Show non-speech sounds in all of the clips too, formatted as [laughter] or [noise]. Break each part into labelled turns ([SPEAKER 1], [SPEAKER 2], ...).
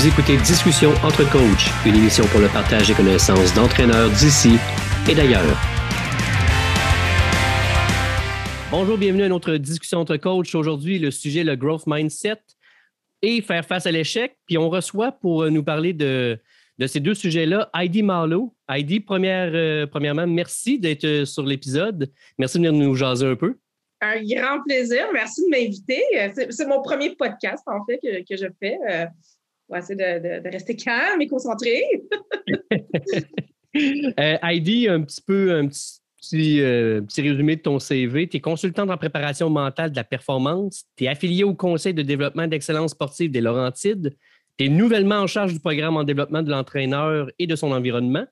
[SPEAKER 1] Vous écoutez Discussion entre coachs, une émission pour le partage des connaissances d'entraîneurs d'ici et d'ailleurs. Bonjour, bienvenue à notre discussion entre coachs. Aujourd'hui, le sujet, le growth mindset et faire face à l'échec. Puis on reçoit pour nous parler de, ces deux sujets-là Heidi Marlowe. Heidi, première, euh, premièrement, merci d'être sur l'épisode. Merci de venir nous jaser un peu.
[SPEAKER 2] Un grand plaisir. Merci de m'inviter. C'est mon premier podcast, en fait, que, que je fais. On va essayer de, rester calme et concentré. [laughs]
[SPEAKER 1] euh, Heidi, un petit peu, un petit, euh, petit, résumé de ton CV. Tu es consultante en préparation mentale de la performance. Tu es affilié au Conseil de développement d'excellence sportive des Laurentides. Tu es nouvellement en charge du programme en développement de l'entraîneur et de son environnement.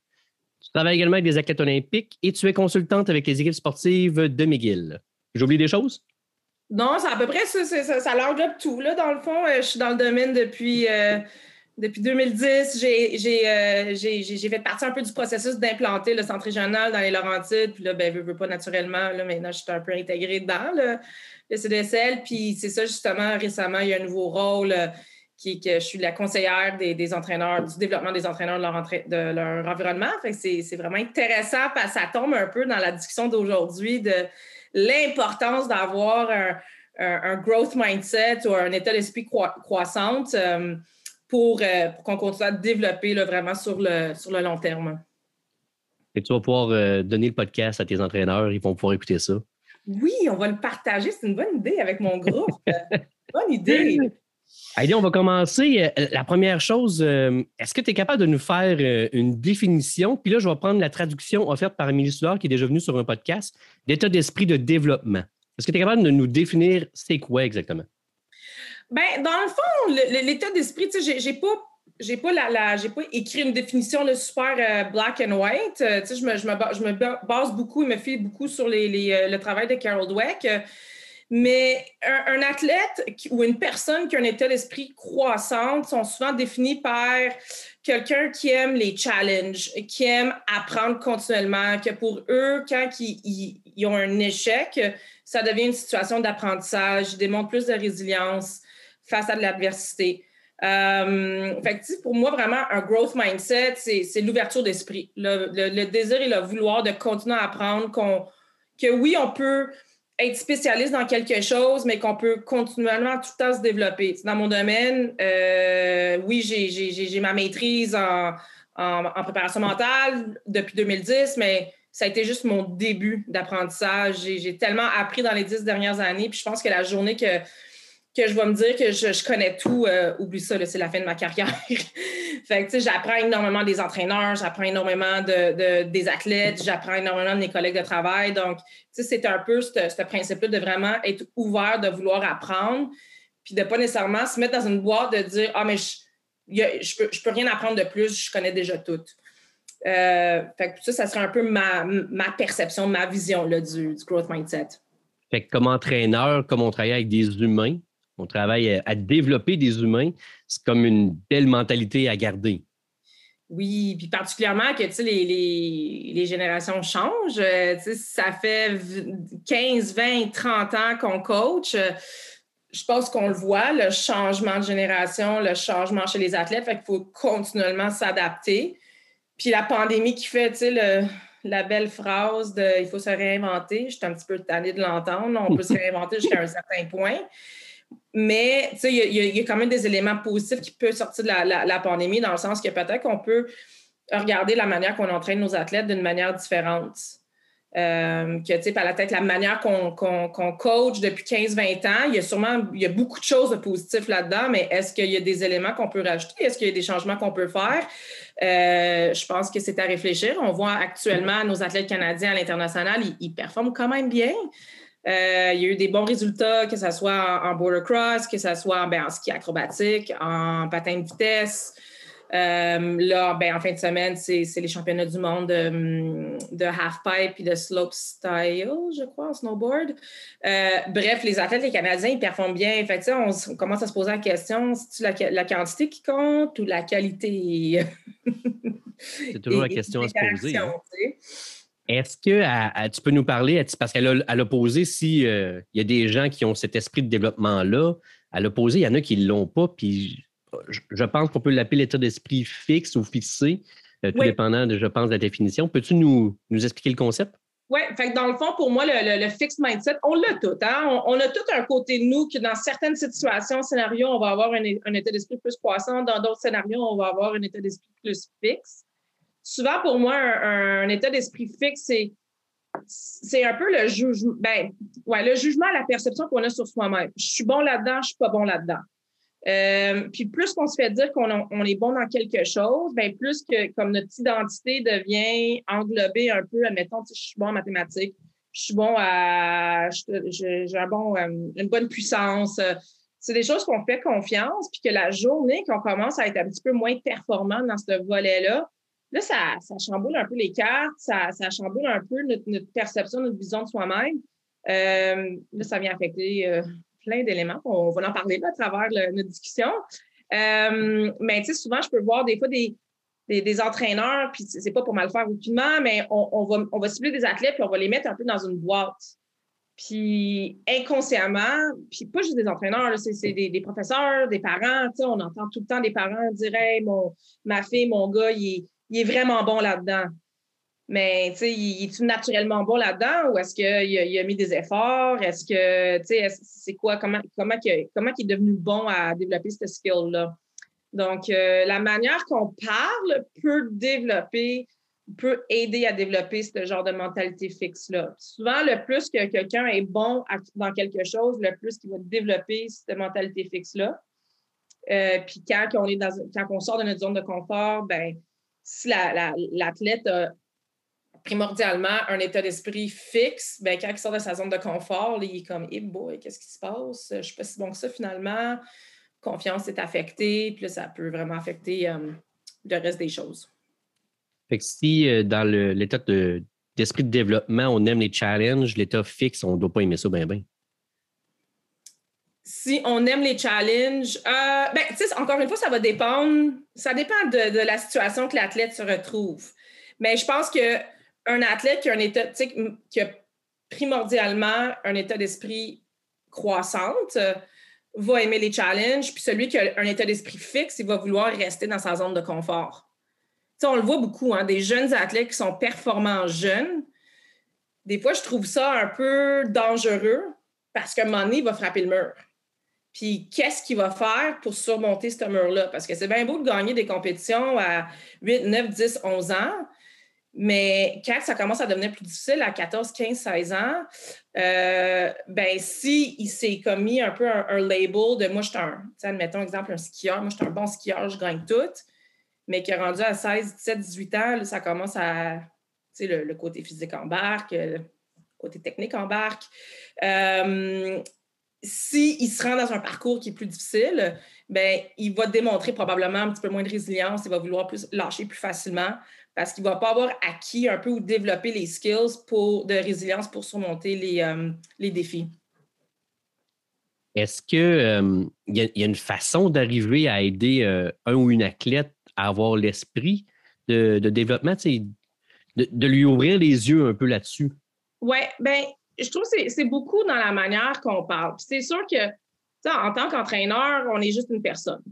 [SPEAKER 1] Tu travailles également avec des athlètes olympiques et tu es consultante avec les équipes sportives de McGill. J'oublie des choses?
[SPEAKER 2] Non, c'est à peu près ça, ça, ça l'englobe tout. Là, dans le fond, euh, je suis dans le domaine depuis, euh, depuis 2010. Euh, j'ai fait partie un peu du processus d'implanter le centre régional dans les Laurentides. Puis là, ben, je veux pas naturellement. Là, maintenant, je suis un peu intégrée dans le, le CDSL. Puis c'est ça, justement, récemment, il y a un nouveau rôle qui que je suis la conseillère des, entraîneurs, du développement des entraîneurs de leur, environnement. Fait que c'est vraiment intéressant parce ça tombe un peu dans la discussion d'aujourd'hui de l'importance d'avoir un, growth mindset ou un état d'esprit croissant euh, pour, euh, pour qu'on continue à développer vraiment sur le, sur le long terme.
[SPEAKER 1] Et tu vas pouvoir euh, donner le podcast à tes entraîneurs, ils vont pouvoir écouter ça.
[SPEAKER 2] Oui, on va le partager. C'est une bonne idée avec mon groupe. [laughs] bonne idée.
[SPEAKER 1] Allez, on va commencer. La première chose, est-ce que tu es capable de nous faire une définition? Puis là, je vais prendre la traduction offerte par Émilie Soulard, qui est déjà venue sur un podcast, d'état d'esprit de développement. Est-ce que tu es capable de nous définir c'est quoi exactement?
[SPEAKER 2] Bien, dans le fond, l'état d'esprit, tu sais, j'ai pas j'ai pas j'ai pas écrit une définition de super black and white. tu sais, je me, je, me, base beaucoup, il me fie beaucoup sur les, le travail de Carol Dweck. Mais un, athlète ou une personne qui a un état d'esprit croissant sont souvent définis par quelqu'un qui aime les challenges, qui aime apprendre continuellement, que pour eux, quand ils, ont un échec, ça devient une situation d'apprentissage, ils démontrent plus de résilience face à de l'adversité. Euh, fait pour moi, vraiment, un growth mindset, c'est l'ouverture d'esprit, le, désir et le vouloir de continuer à apprendre, que oui, on peut être spécialiste dans quelque chose, mais qu'on peut continuellement tout le temps se développer. Dans mon domaine, euh, oui, j'ai ma maîtrise en, en, préparation mentale depuis 2010, mais ça a été juste mon début d'apprentissage. J'ai tellement appris dans les dix dernières années, puis je pense que la journée que que je vais me dire que je, connais tout, euh, oublie ça, c'est la fin de ma carrière. [laughs] fait que, j'apprends énormément des entraîneurs, j'apprends énormément de, des athlètes, j'apprends énormément de mes collègues de travail. Donc, c'est un peu ce principe-là de vraiment être ouvert, de vouloir apprendre, puis de pas nécessairement se mettre dans une boîte de dire Ah, mais je, je, peux, peux rien apprendre de plus, je connais déjà tout. Euh, fait que ça, ça serait un peu ma, perception, ma vision là, du, du growth mindset.
[SPEAKER 1] Fait que comme entraîneur, comme on travaille avec des humains, on travaille à, développer des humains. C'est comme une belle mentalité à garder.
[SPEAKER 2] Oui, puis particulièrement que les, les, les, générations changent. Euh, ça fait 15, 20, 30 ans qu'on coach. Je pense qu'on le voit, le changement de génération, le changement chez les athlètes. Fait qu'il faut continuellement s'adapter. Puis la pandémie qui fait, tu sais, la belle phrase de il faut se réinventer. Je suis un petit peu tannée de l'entendre. On peut se [laughs] réinventer jusqu'à un certain point. Mais il y, a quand même des éléments positifs qui peuvent sortir de la, pandémie, dans le sens que peut-être qu'on peut regarder la manière qu'on entraîne nos athlètes d'une manière différente. Euh, que, tu sais, par la tête, la manière qu'on coach depuis 15-20 ans, il y a sûrement il y a beaucoup de choses de positives là-dedans, mais est-ce qu'il y a des éléments qu'on peut rajouter? Est-ce qu'il y a des changements qu'on peut faire? Euh, je pense que c'est à réfléchir. On voit actuellement nos athlètes canadiens à l'international, ils, performent quand même bien. Euh, il y a eu des bons résultats, que ce soit en, border cross, que ce soit ben, en ski acrobatique, en patin de vitesse. Euh, là, ben, en fin de semaine, c'est les championnats du monde de, half-pipe et de slope style, je crois, en snowboard. Euh, bref, les athlètes, les Canadiens, ils performent bien. Fait on, on, commence à se poser la question, c'est-tu la, la, quantité qui compte ou la qualité?
[SPEAKER 1] c'est toujours la question à se poser. Hein. Est-ce que tu peux nous parler, parce qu'elle a, a posé s'il euh, y a des gens qui ont cet esprit de développement-là, à l'opposé, il y en a qui ne l'ont pas, puis je pense qu'on peut l'appeler l'état d'esprit fixe ou fixé, tout dépendant, de, je pense, de la définition. Peux-tu nous, nous expliquer le concept?
[SPEAKER 2] Oui, fait dans le fond, pour moi, le, le, fixed mindset, on l'a tout. Hein? On, a tout un côté de nous que dans certaines situations, scénarios, on va avoir un, état d'esprit plus croissant. Dans d'autres scénarios, on va avoir un état d'esprit plus fixe. Souvent, pour moi, un, état d'esprit fixe, c'est c'est un peu le jugement, ben, ouais, le jugement, la perception qu'on a sur soi-même. Je suis bon là-dedans, je suis pas bon là-dedans. Euh, puis plus qu'on se fait dire qu'on on est bon dans quelque chose, bien plus que comme notre identité devient englobée un peu, admettons, je suis bon en mathématiques, je suis bon à, j'ai un bon, euh, une bonne puissance. C'est des choses qu'on fait confiance, puis que la journée qu'on commence à être un petit peu moins performant dans ce volet-là, là, ça, ça chamboule un peu les cartes, ça, ça chamboule un peu notre, perception, notre vision de soi-même. Euh, là, ça vient affecter plein d'éléments. On va en parler à travers notre discussion. Euh, mais tu sais, souvent, je peux voir des fois des, des, entraîneurs, puis c'est pas pour mal faire aucunement, mais on, va, on va cibler des athlètes, puis on va les mettre un peu dans une boîte. Puis inconsciemment, puis pas juste des entraîneurs, c'est des, des, professeurs, des parents, on entend tout le temps des parents dire hey, mon, ma fille, mon gars, il est vraiment bon là-dedans. Mais, tu sais, il est naturellement bon là-dedans ou est-ce qu'il a, mis des efforts? Est-ce que, tu sais, c'est quoi, comment, comment, comment il est devenu bon à développer ce skill-là? Donc, euh, la manière qu'on parle peut développer, peut aider à développer ce genre de mentalité fixe-là. Souvent, le plus que quelqu'un est bon dans quelque chose, le plus qu'il va développer cette mentalité fixe-là. Euh, puis quand on, est dans, quand on sort de notre zone de confort, ben si l'athlète a primordialement un état d'esprit fixe, ben, quand il sort de sa zone de confort, il est comme hey boy, qu'est-ce qui se passe? Je ne suis pas si bon que ça finalement. Confiance est affectée, puis là, ça peut vraiment affecter euh, le reste des choses.
[SPEAKER 1] Fait que si euh, dans l'état d'esprit de développement, on aime les challenges, l'état fixe, on ne doit pas aimer ça bien, bien.
[SPEAKER 2] Si on aime les challenges, euh, ben, encore une fois, ça va dépendre. Ça dépend de, la situation que l'athlète se retrouve. Mais je pense que un athlète qui a un qui a primordialement un état d'esprit croissante euh, va aimer les challenges, puis celui qui a un état d'esprit fixe, il va vouloir rester dans sa zone de confort. on le voit beaucoup, hein, des jeunes athlètes qui sont performants jeunes. Des fois, je trouve ça un peu dangereux parce qu'à un moment donné, il va frapper le mur. Puis qu'est-ce qu'il va faire pour surmonter ce mur-là? Parce que c'est bien beau de gagner des compétitions à 8, 9, 10, 11 ans, mais quand ça commence à devenir plus difficile à 14, 15, 16 ans, euh, ben si il s'est commis un peu un, label de moi, je suis un, admettons exemple, un skieur, moi, je suis un bon skieur, je gagne tout, mais qui est rendu à 16, 17, 18 ans, ça commence à, tu sais, le, côté physique embarque, le côté technique embarque. Euh, s'il se rend dans un parcours qui est plus difficile, ben, il va démontrer probablement un petit peu moins de résilience, il va vouloir plus lâcher plus facilement parce qu'il ne va pas avoir acquis un peu ou développé les skills pour, de résilience pour surmonter les, euh, les défis.
[SPEAKER 1] Est-ce qu'il euh, y, a une façon d'arriver à aider euh, un ou une athlète à avoir l'esprit de, développement, de, de, lui ouvrir les yeux un peu là-dessus?
[SPEAKER 2] Oui, bien, je trouve que c'est beaucoup dans la manière qu'on parle. C'est sûr que, en tant qu'entraîneur, on est juste une personne.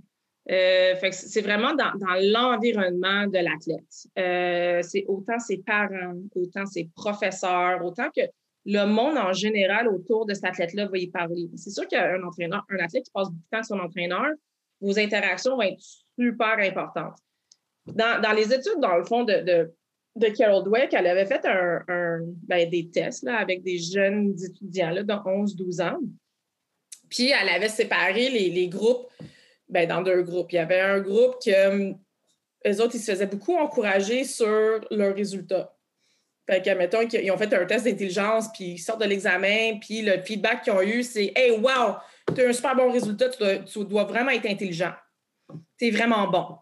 [SPEAKER 2] Euh, c'est vraiment dans, l'environnement de l'athlète. Euh, c'est autant ses parents, autant ses professeurs, autant que le monde en général autour de cet athlète-là va y parler. C'est sûr qu'un entraîneur, un athlète qui passe beaucoup de temps avec son entraîneur, vos interactions vont être super importantes. Dans, les études, dans le fond, de, Carol Dweck, elle avait fait un, ben, des tests avec des jeunes étudiants de 11-12 ans. Puis elle avait séparé les, groupes ben, dans deux groupes. Il y avait un groupe que les autres, ils se faisaient beaucoup encourager sur leurs résultats. Fait que, mettons, ils ont fait un test d'intelligence, puis ils sortent de l'examen, puis le feedback qu'ils ont eu, c'est Hey, wow, tu as un super bon résultat, tu dois, vraiment être intelligent. Tu es vraiment bon.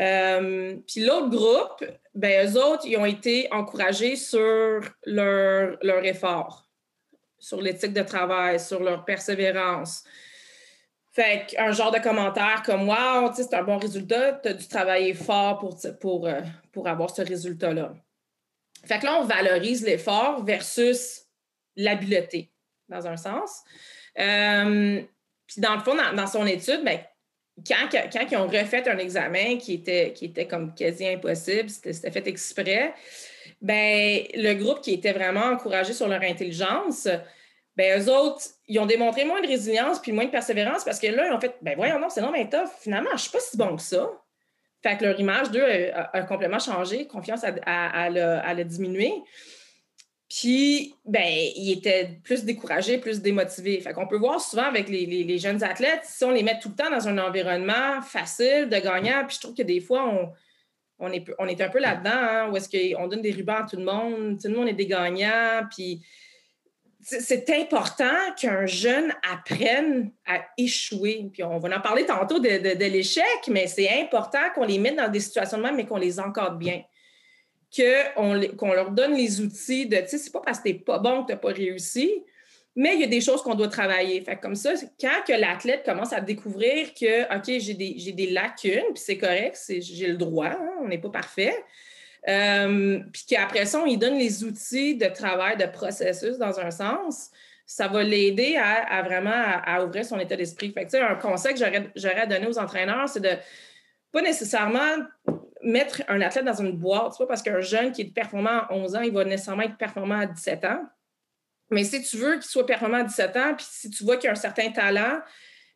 [SPEAKER 2] Euh, puis l'autre groupe, ben, eux autres, ils ont été encouragés sur leur, leur effort, sur l'éthique de travail, sur leur persévérance, fait qu'un genre de commentaire comme Wow, c'est un bon résultat, tu as dû travailler fort pour, pour, euh, pour avoir ce résultat-là. Fait que là, on valorise l'effort versus l'habileté, dans un sens. Euh, puis dans le fond, dans, son étude, ben, quand, ils ont refait un examen qui était, qui était comme quasi impossible, c'était fait exprès, ben, le groupe qui était vraiment encouragé sur leur intelligence, ben, eux autres, ils ont démontré moins de résilience puis moins de persévérance parce que là, ils ont fait, ben voyons, non, c'est non, mais tough. Finalement, je ne suis pas si bon que ça. Fait que leur image d'eux a, complètement changé, confiance a, a, diminué. Puis, ben, ils étaient plus découragés, plus démotivés. Fait qu'on peut voir souvent avec les, jeunes athlètes, si on les met tout le temps dans un environnement facile, de gagnant, puis je trouve que des fois, on, on, est, on est un peu là-dedans, hein, où est-ce qu'on donne des rubans à tout le monde, tout le monde est des gagnants, puis c'est important qu'un jeune apprenne à échouer. Puis on va en parler tantôt de, l'échec, mais c'est important qu'on les mette dans des situations de même, mais qu'on les encadre bien. Qu'on leur donne les outils de, tu sais, c'est pas parce que t'es pas bon que tu n'as pas réussi, mais il y a des choses qu'on doit travailler. Fait comme ça, quand que l'athlète commence à découvrir que, OK, j'ai des, des, lacunes, puis c'est correct, j'ai le droit, hein, on n'est pas parfait, euh, puis qu'après ça, on lui donne les outils de travail, de processus dans un sens, ça va l'aider à, vraiment à, ouvrir son état d'esprit. Fait que, un conseil que j'aurais à donner aux entraîneurs, c'est de pas nécessairement mettre un athlète dans une boîte. C'est pas parce qu'un jeune qui est performant à 11 ans, il va nécessairement être performant à 17 ans. Mais si tu veux qu'il soit performant à 17 ans, puis si tu vois qu'il a un certain talent,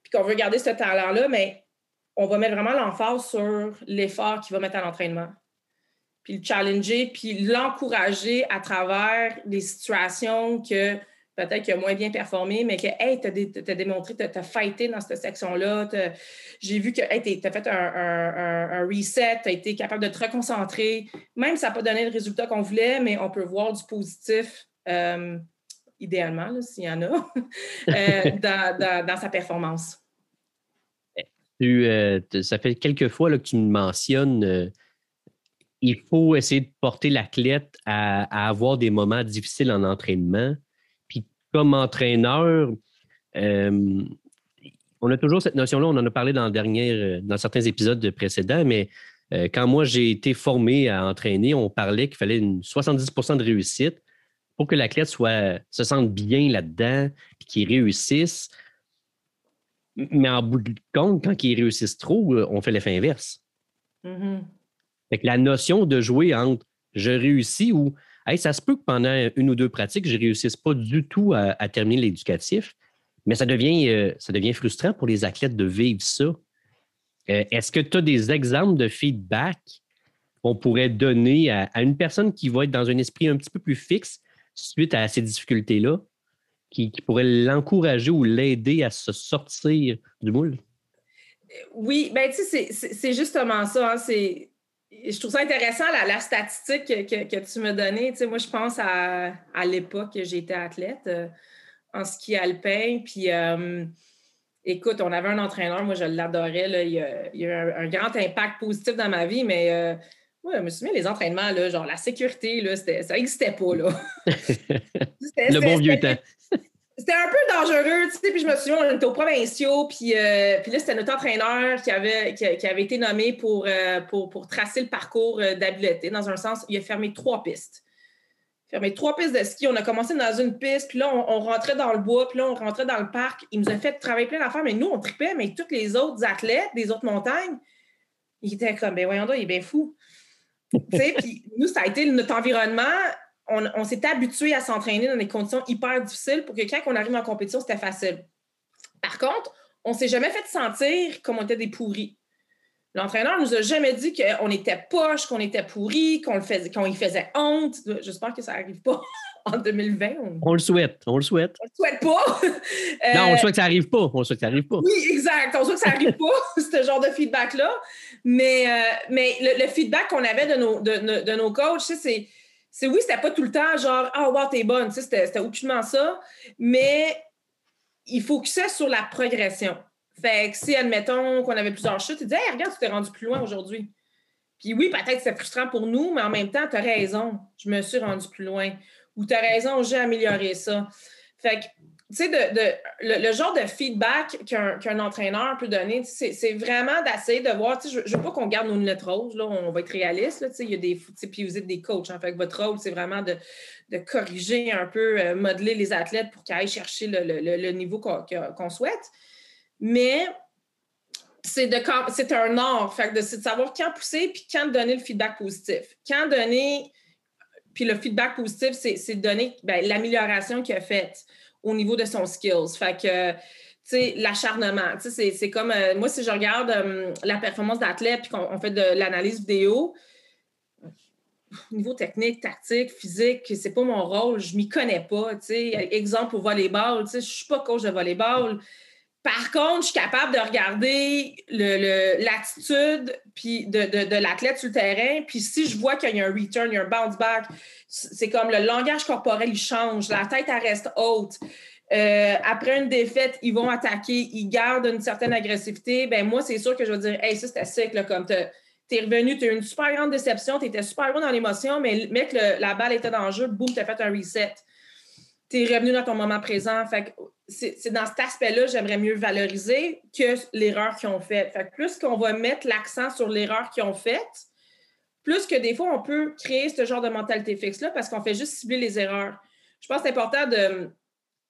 [SPEAKER 2] puis qu'on veut garder ce talent-là, mais on va mettre vraiment l'emphase sur l'effort qu'il va mettre à l'entraînement puis le challenger, puis l'encourager à travers des situations que peut-être qu'il a moins bien performé, mais que, hey, tu as, démontré, tu as, fighté dans cette section-là. J'ai vu que hey, tu as fait un, reset, tu as été capable de te reconcentrer. Même si ça n'a pas donné le résultat qu'on voulait, mais on peut voir du positif, euh, idéalement, s'il y en a, [laughs] euh, dans, sa performance.
[SPEAKER 1] Euh, ça fait quelques fois que tu me mentionnes il faut essayer de porter l'athlète à, avoir des moments difficiles en entraînement. Comme entraîneur, euh, on a toujours cette notion-là, on en a parlé dans, dernière, dans certains épisodes précédents, mais euh, quand moi j'ai été formé à entraîner, on parlait qu'il fallait une 70% de réussite pour que l'athlète soit, se sente bien là-dedans et qu'il réussisse. Mais en bout de compte, quand il réussisse trop, on fait l'effet inverse. Mm-hmm la notion de jouer entre je réussis ou ça se peut que pendant une ou deux pratiques, je ne réussisse pas du tout à, terminer l'éducatif, mais ça devient, euh, ça devient frustrant pour les athlètes de vivre ça. Euh, est-ce que tu as des exemples de feedback qu'on pourrait donner à, une personne qui va être dans un esprit un petit peu plus fixe suite à ces difficultés-là, qui, pourrait l'encourager ou l'aider à se sortir du moule?
[SPEAKER 2] Oui, ben tu sais, c'est justement ça. Hein, c'est je trouve ça intéressant, la, statistique que, tu m'as donnée. Tu sais, moi, je pense à, l'époque que j'étais athlète euh, en ski alpin. Puis, euh, écoute, on avait un entraîneur, moi, je l'adorais. Il, y a, eu un, grand impact positif dans ma vie, mais euh, je me souviens, les entraînements, là, genre la sécurité, là, ça n'existait pas. Là. [laughs]
[SPEAKER 1] Le bon vieux temps
[SPEAKER 2] c'était un peu dangereux, tu sais, puis je me souviens, on était aux provinciaux, puis, euh, puis là, c'était notre entraîneur qui avait, qui, avait été nommé pour, euh, pour, pour, tracer le parcours euh, d'habileté. Dans un sens, il a fermé trois pistes. Fermé trois pistes de ski. On a commencé dans une piste, puis là, on, rentrait dans le bois, puis là, on rentrait dans le parc. Il nous a fait travailler plein d'affaires, mais nous, on tripait, mais tous les autres athlètes des autres montagnes, ils étaient comme, ben voyons donc, il est bien fou. tu sais, puis nous, ça a été notre environnement on, s'est habitué à s'entraîner dans des conditions hyper difficiles pour que quand on arrive en compétition, c'était facile. Par contre, on ne s'est jamais fait sentir comme on était des pourris. L'entraîneur nous a jamais dit qu'on était poche, qu'on était pourri, qu'on faisait, qu'on y faisait honte. J'espère que ça n'arrive pas [laughs] en 2020.
[SPEAKER 1] On... le souhaite, on le souhaite.
[SPEAKER 2] On le souhaite pas. [laughs]
[SPEAKER 1] non, on souhaite que ça n'arrive pas. On souhaite que ça n'arrive pas.
[SPEAKER 2] Oui, exact. On souhaite que ça n'arrive pas, [laughs] ce genre de feedback-là. Mais, euh, mais le, feedback qu'on avait de nos, de, de nos coachs, c'est c'est oui, c'était pas tout le temps genre Ah, oh, wow, t'es bonne. C'était aucunement ça. Mais il focusait sur la progression. Fait que si, admettons, qu'on avait plusieurs chutes, il disait Hey, regarde, tu t'es rendu plus loin aujourd'hui. Puis oui, peut-être c'est frustrant pour nous, mais en même temps, tu as raison, je me suis rendu plus loin. Ou tu as raison, j'ai amélioré ça. Fait que tu sais, de, le, genre de feedback qu'un entraîneur peut donner, c'est vraiment d'essayer de voir, je ne veux pas qu'on garde nos lunettes roses, là, on va être réaliste, là, il y a des, puis vous êtes des coachs, en hein, fait, votre rôle, c'est vraiment de, corriger un peu, euh, modeler les athlètes pour qu'ils aillent chercher le, niveau qu'on souhaite. Mais c'est de c'est un art. Fait de, de savoir quand pousser puis quand donner le feedback positif. Quand donner. Puis le feedback positif, c'est, de donner ben, l'amélioration qu'il a faite au niveau de son skills. Fait que, l'acharnement. C'est, comme. Euh, moi, si je regarde euh, la performance d'athlète puis qu'on fait de l'analyse vidéo, niveau technique, tactique, physique, c'est pas mon rôle, je m'y connais pas. Tu sais, exemple au volleyball, je suis pas coach de volleyball. Par contre, je suis capable de regarder l'attitude de, l'athlète sur le terrain. Puis si je vois qu'il y a un return, un bounce back, c'est comme le langage corporel, il change, la tête, reste haute. Euh, après une défaite, ils vont attaquer, ils gardent une certaine agressivité. Ben moi, c'est sûr que je vais dire, hey, ça, c'était sec, là, comme tu es revenu, tu as eu une super grande déception, tu étais super bon dans l'émotion, mais mec, la balle était dans le jeu, boum, tu as fait un reset tu es revenu dans ton moment présent. C'est dans cet aspect-là, j'aimerais mieux valoriser que l'erreur qu'ils ont faite. Fait plus qu'on va mettre l'accent sur l'erreur qu'ils ont faite, plus que des fois, on peut créer ce genre de mentalité fixe-là parce qu'on fait juste cibler les erreurs. Je pense que c'est important de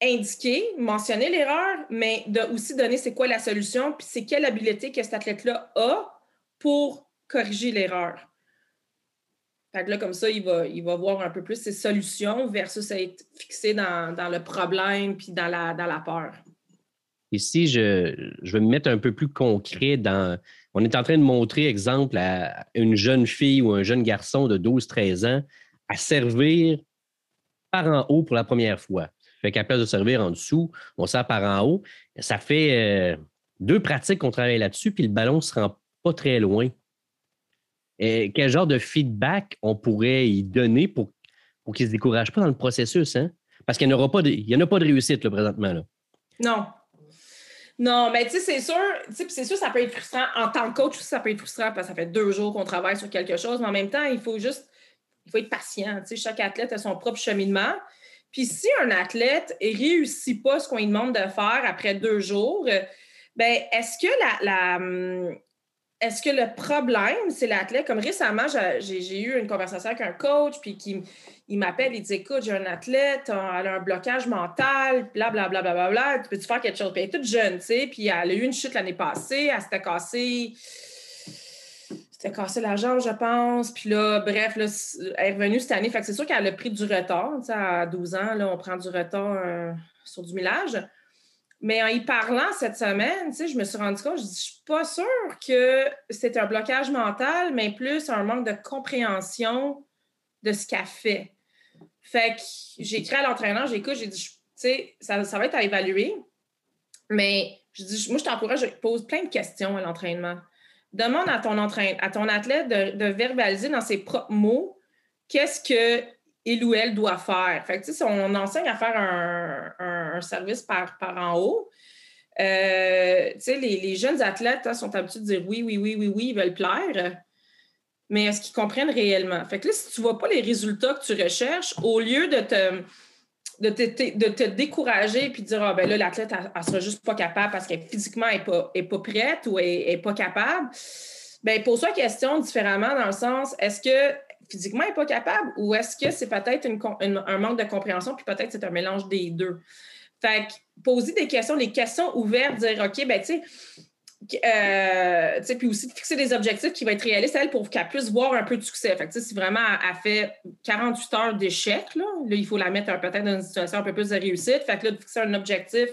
[SPEAKER 2] indiquer, mentionner l'erreur, mais de aussi donner c'est quoi la solution, puis c'est quelle habileté que cet athlète-là a pour corriger l'erreur. Fait que là, comme ça, il va, il va voir un peu plus ses solutions versus être fixé dans, le problème puis dans la, dans la peur.
[SPEAKER 1] Ici, je, je vais me mettre un peu plus concret dans. On est en train de montrer, exemple, à une jeune fille ou un jeune garçon de 12-13 ans à servir par en haut pour la première fois. Fait qu'à place de servir en dessous, on sert par en haut. Ça fait euh, deux pratiques qu'on travaille là-dessus, puis le ballon ne se rend pas très loin quel genre de feedback on pourrait y donner pour, pour qu'il ne se décourage pas dans le processus? Hein? Parce qu'il n'y en, a pas de réussite là, présentement. Là.
[SPEAKER 2] Non. Non, mais tu sais, c'est sûr, c'est sûr, ça peut être frustrant. En tant que coach, ça peut être frustrant parce que ça fait deux jours qu'on travaille sur quelque chose, mais en même temps, il faut juste il faut être patient. Chaque athlète a son propre cheminement. Puis si un athlète ne réussit pas ce qu'on lui demande de faire après deux jours, ben est-ce que la, la, hum, est-ce que le problème, c'est l'athlète? Comme récemment, j'ai eu une conversation avec un coach, puis qui il m'appelle, il dit Écoute, j'ai un athlète, elle a un blocage mental, blablabla, bla, bla, bla, tu peux-tu faire quelque chose? Puis elle est toute jeune, tu sais, puis elle a eu une chute l'année passée, elle s'était cassée. C'était cassé la jambe, je pense. Puis là, bref, là, elle est revenue cette année. Fait que c'est sûr qu'elle a pris du retard. Tu sais, à 12 ans, là, on prend du retard euh, sur du millage. Mais en y parlant cette semaine, je me suis rendu compte, je ne suis pas sûre que c'est un blocage mental, mais plus un manque de compréhension de ce qu'elle fait. Fait que j'ai écrit à l'entraîneur, j'écoute, j'ai dit, tu sais, ça, ça, va être à évaluer, mais je dis, moi, je t'encourage, je pose plein de questions à l'entraînement. Demande à ton, entraîne, à ton athlète de, verbaliser dans ses propres mots qu'est-ce que il ou elle doit faire. Fait que, si on enseigne à faire un, service par, en haut, euh, les, les, jeunes athlètes hein, sont habitués de dire oui, oui, oui, oui, oui, ils veulent plaire, mais est-ce qu'ils comprennent réellement? Fait que là, si tu ne vois pas les résultats que tu recherches, au lieu de te, de te, de te décourager puis de dire Ah, ben là, l'athlète, elle, ne sera juste pas capable parce qu'elle physiquement n'est pas, est pas prête ou n'est est pas capable, ben pose-toi la question différemment dans le sens est-ce que physiquement n'est pas capable ou est-ce que c'est peut-être un manque de compréhension puis peut-être c'est un mélange des deux? Fait que poser des questions, des questions ouvertes, dire OK, ben tu sais, euh, puis aussi de fixer des objectifs qui vont être réalistes elle pour qu'elle puisse voir un peu de succès. Fait que, si vraiment elle fait 48 heures d'échec, là, il faut la mettre peut-être dans une situation un peu plus de réussite. Fait que là, de fixer un objectif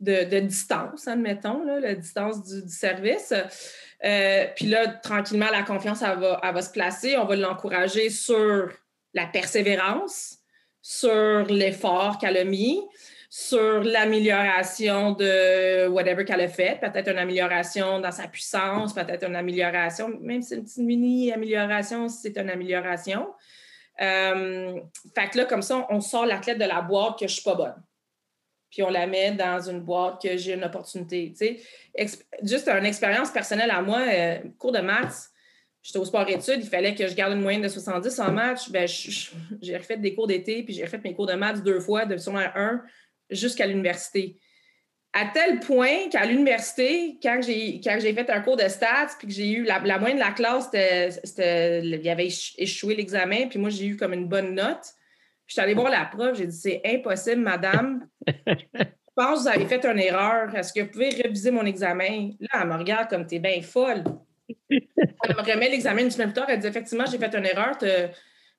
[SPEAKER 2] de, distance, admettons, la distance du service. Euh, puis là, tranquillement, la confiance, elle va, se placer. On va l'encourager sur la persévérance, sur l'effort qu'elle a mis, sur l'amélioration de whatever qu'elle a fait. Peut-être une amélioration dans sa puissance, peut-être une amélioration, même si c'est une petite mini-amélioration, c'est une amélioration. Euh, fait que là, comme ça, on sort l'athlète de la boîte que je suis pas bonne puis on la met dans une boîte que j'ai une opportunité. juste une expérience personnelle à moi, euh, cours de maths, j'étais au sport études, il fallait que je garde une moyenne de 70 en maths. Ben, j'ai refait des cours d'été, puis j'ai refait mes cours de maths deux fois, de secondaire 1 jusqu'à l'université. À tel point qu'à l'université, quand j'ai fait un cours de stats, puis que j'ai eu la, moyenne de la classe, c'était, il y avait échoué l'examen, puis moi j'ai eu comme une bonne note. Je suis allée voir la prof, j'ai dit c'est impossible, madame. Je pense que vous avez fait une erreur. Est-ce que vous pouvez réviser mon examen? Là, elle me regarde comme tu es bien folle. elle me remet l'examen une semaine plus tard. Elle dit Effectivement, j'ai fait une erreur.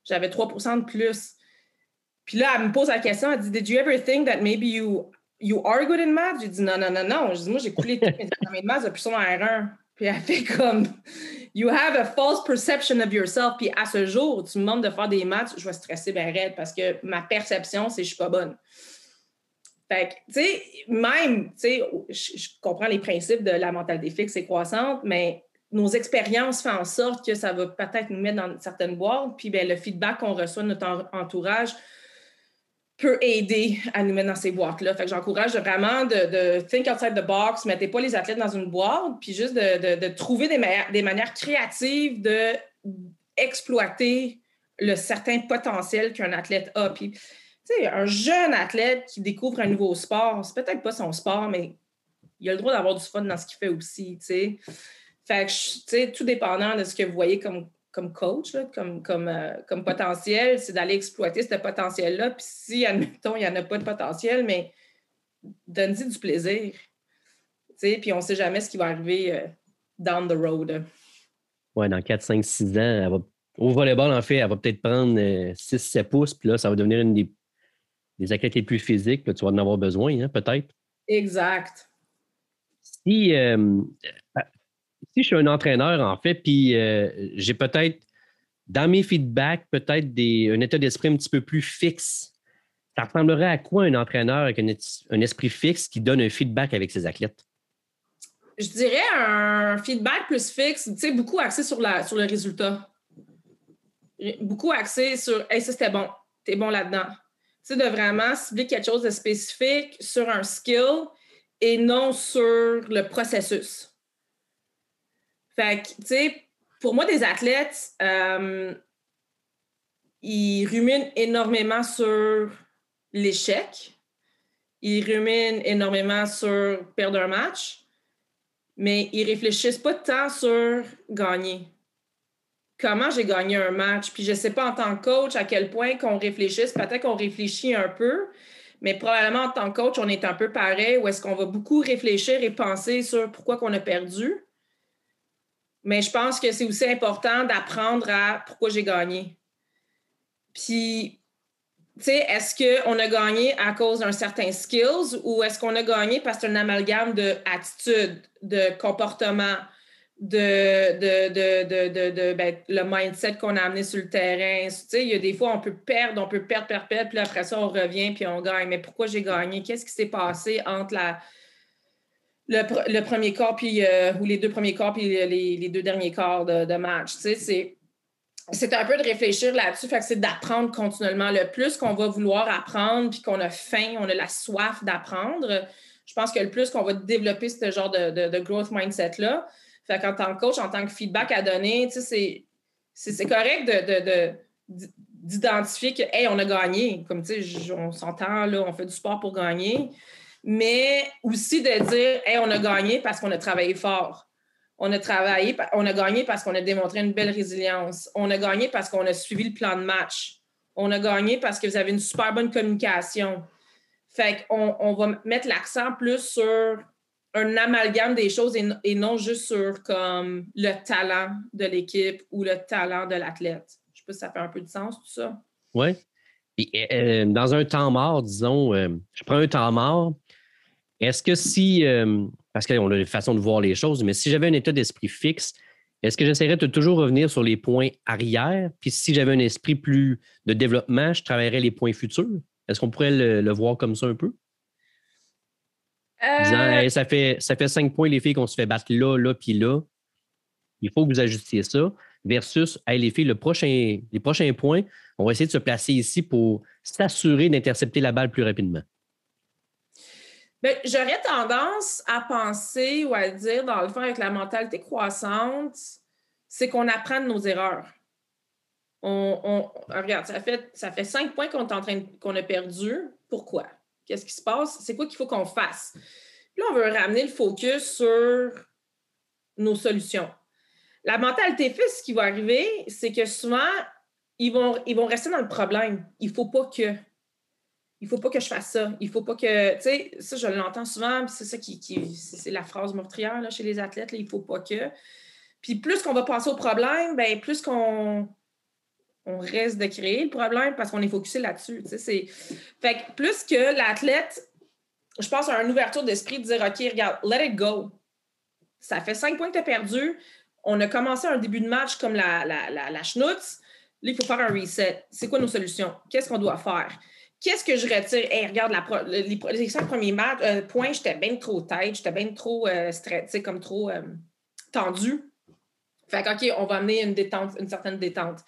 [SPEAKER 2] J'avais 3% de plus. Puis là, elle me pose la question, elle dit, Did you ever think that maybe you, you are good in math? J'ai dit, non, non, non, non. Je dis, moi, j'ai coulé tous mes [laughs] examens de maths depuis son R1. Puis elle fait comme, You have a false perception of yourself. Puis à ce jour, tu me demandes de faire des maths, je vais stresser bien raide parce que ma perception, c'est que je suis pas bonne. Fait que, tu sais, même, tu sais, je, comprends les principes de la mentalité fixe et croissante, mais nos expériences font en sorte que ça va peut-être nous mettre dans certaines boîtes. Puis bien, le feedback qu'on reçoit de notre entourage peut aider à nous mettre dans ces boîtes-là. Fait que j'encourage vraiment de, think outside the box, mettez pas les athlètes dans une boîte, puis juste de, trouver des, manières créatives de le certain potentiel qu'un athlète a. Puis, un jeune athlète qui découvre un nouveau sport, c'est peut-être pas son sport, mais il a le droit d'avoir du fun dans ce qu'il fait aussi, tu sais. Fait que, tu sais, tout dépendant de ce que vous voyez comme comme coach, comme, comme, euh, comme potentiel, c'est d'aller exploiter ce potentiel-là. Puis si, admettons, il n'y en a pas de potentiel, mais donne-y du plaisir. Puis on ne sait jamais ce qui va arriver euh, down the road.
[SPEAKER 1] Oui, dans 4, 5, 6 ans, au volleyball, en fait, elle va peut-être prendre 6, euh, 7 pouces, puis là, ça va devenir une des, des athlètes les plus physiques, puis tu vas en avoir besoin, hein, peut-être.
[SPEAKER 2] Exact.
[SPEAKER 1] Si, si je suis un entraîneur, en fait, puis euh, j'ai peut-être, dans mes feedbacks, peut-être un état d'esprit un petit peu plus fixe, ça ressemblerait à quoi un entraîneur avec un, esprit fixe qui donne un feedback avec ses athlètes?
[SPEAKER 2] Je dirais un feedback plus fixe, tu sais, beaucoup axé sur, la, sur le résultat. Beaucoup axé sur Hey, ça c'était bon, t'es bon là-dedans. Tu sais, de vraiment cibler quelque chose de spécifique sur un skill et non sur le processus. Fait que, tu sais, pour moi, des athlètes, euh, ils ruminent énormément sur l'échec. Ils ruminent énormément sur perdre un match, mais ils réfléchissent pas tant sur gagner. Comment j'ai gagné un match? Puis je sais pas en tant que coach à quel point qu'on réfléchisse. Peut-être qu'on réfléchit un peu, mais probablement en tant que coach, on est un peu pareil, où est-ce qu'on va beaucoup réfléchir et penser sur pourquoi qu'on a perdu mais je pense que c'est aussi important d'apprendre à pourquoi j'ai gagné. Puis, tu sais, est-ce qu'on a gagné à cause d'un certain skills ou est-ce qu'on a gagné parce que c'est un amalgame d'attitude, de comportement, de, de, ben, le mindset qu'on a amené sur le terrain? Tu sais, il y a des fois, on peut perdre, on peut perdre, perdre, perdre, puis après ça, on revient, puis on gagne. Mais pourquoi j'ai gagné? Qu'est-ce qui s'est passé entre la, le, premier quart, puis, euh, ou les deux premiers quarts, puis les, deux derniers quarts de, match. c'est un peu de réfléchir là-dessus, c'est d'apprendre continuellement. Le plus qu'on va vouloir apprendre, puis qu'on a faim, on a la soif d'apprendre, je pense que le plus qu'on va développer ce genre de, growth mindset-là. Qu'en tant que coach, en tant que feedback à donner, c'est, correct de, d'identifier que, hey, on a gagné. Comme, tu sais, on s'entend, là, on fait du sport pour gagner mais aussi de dire on a gagné parce qu'on a travaillé fort. On a travaillé, on a gagné parce qu'on a démontré une belle résilience. On a gagné parce qu'on a suivi le plan de match. On a gagné parce que vous avez une super bonne communication. Fait qu'on on va mettre l'accent plus sur un amalgame des choses et, non juste sur comme le talent de l'équipe ou le talent de l'athlète. Je sais pas si ça fait un peu de sens, tout ça.
[SPEAKER 1] Oui. Euh, dans un temps mort, disons, euh, je prends un temps mort, est-ce que si, euh, parce qu'on a des façons de voir les choses, mais si j'avais un état d'esprit fixe, est-ce que j'essaierais de toujours revenir sur les points arrière? Puis si j'avais un esprit plus de développement, je travaillerais les points futurs? Est-ce qu'on pourrait le, voir comme ça un peu? Disant, euh. ça, fait, ça fait cinq points, les filles, qu'on se fait battre là, là, puis là. Il faut que vous ajustiez ça. Versus, les filles, le prochain, les prochains points, on va essayer de se placer ici pour s'assurer d'intercepter la balle plus rapidement.
[SPEAKER 2] Ben, j'aurais tendance à penser ou à dire, dans le fond, avec la mentalité croissante, c'est qu'on apprend de nos erreurs. On, regarde, ça fait, ça fait cinq points qu'on est en train qu'on a perdu. Pourquoi? Qu'est-ce qui se passe? C'est quoi qu'il faut qu'on fasse? là, on veut ramener le focus sur nos solutions. La mentalité fils, ce qui va arriver, c'est que souvent, ils vont, ils vont rester dans le problème. Il ne faut pas que. Il faut pas que je fasse ça. Il faut pas que. Tu sais, ça, je l'entends souvent, c'est ça qui. c'est la phrase meurtrière là, chez les athlètes, là, il faut pas que. Puis plus qu'on va passer au problème, ben plus qu'on on reste de créer le problème parce qu'on est focusé là-dessus. Tu sais, fait que plus que l'athlète, je pense à une ouverture d'esprit de dire OK, regarde, let it go. Ça fait cinq points que tu as perdu. On a commencé un début de match comme la, la, la, la schnutz. Là, il faut faire un reset. C'est quoi nos solutions? Qu'est-ce qu'on doit faire? Qu'est-ce que je retire? Hey, regarde, la, les, cinq premiers matchs, euh, points, j'étais bien trop tête, j'étais bien trop euh, comme trop euh, tendu. Fait que, OK, on va amener une détente, une certaine détente.